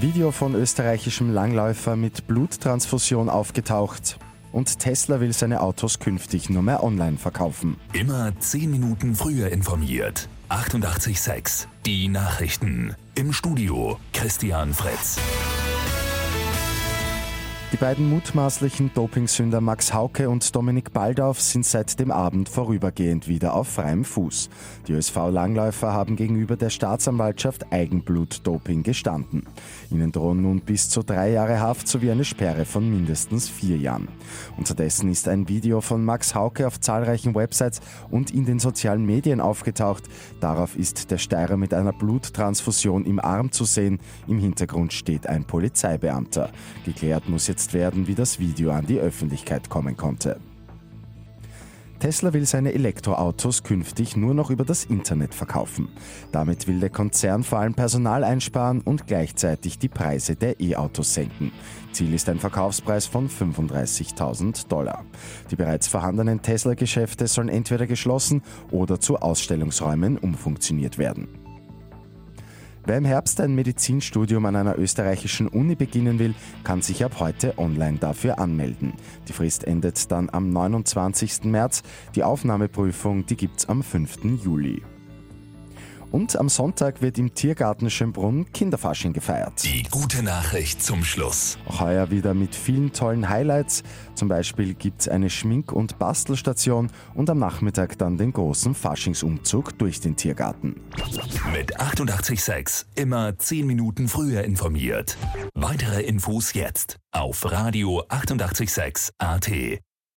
Video von österreichischem Langläufer mit Bluttransfusion aufgetaucht. Und Tesla will seine Autos künftig nur mehr online verkaufen. Immer 10 Minuten früher informiert. 88.6 Die Nachrichten. Im Studio Christian Fritz. Die beiden mutmaßlichen Dopingsünder Max Hauke und Dominik Baldauf sind seit dem Abend vorübergehend wieder auf freiem Fuß. Die ÖSV-Langläufer haben gegenüber der Staatsanwaltschaft Eigenblut-Doping gestanden. Ihnen drohen nun bis zu drei Jahre Haft sowie eine Sperre von mindestens vier Jahren. Unterdessen ist ein Video von Max Hauke auf zahlreichen Websites und in den sozialen Medien aufgetaucht. Darauf ist der Steirer mit einer Bluttransfusion im Arm zu sehen. Im Hintergrund steht ein Polizeibeamter. Geklärt muss jetzt jetzt werden, wie das Video an die Öffentlichkeit kommen konnte. Tesla will seine Elektroautos künftig nur noch über das Internet verkaufen. Damit will der Konzern vor allem Personal einsparen und gleichzeitig die Preise der E-Autos senken. Ziel ist ein Verkaufspreis von 35.000 Dollar. Die bereits vorhandenen Tesla-Geschäfte sollen entweder geschlossen oder zu Ausstellungsräumen umfunktioniert werden. Wer im Herbst ein Medizinstudium an einer österreichischen Uni beginnen will, kann sich ab heute online dafür anmelden. Die Frist endet dann am 29. März. Die Aufnahmeprüfung, die gibt's am 5. Juli. Und am Sonntag wird im Tiergarten Schönbrunn Kinderfasching gefeiert. Die gute Nachricht zum Schluss. Auch heuer wieder mit vielen tollen Highlights. Zum Beispiel gibt es eine Schmink- und Bastelstation und am Nachmittag dann den großen Faschingsumzug durch den Tiergarten. Mit 886 immer 10 Minuten früher informiert. Weitere Infos jetzt auf Radio 886 AT.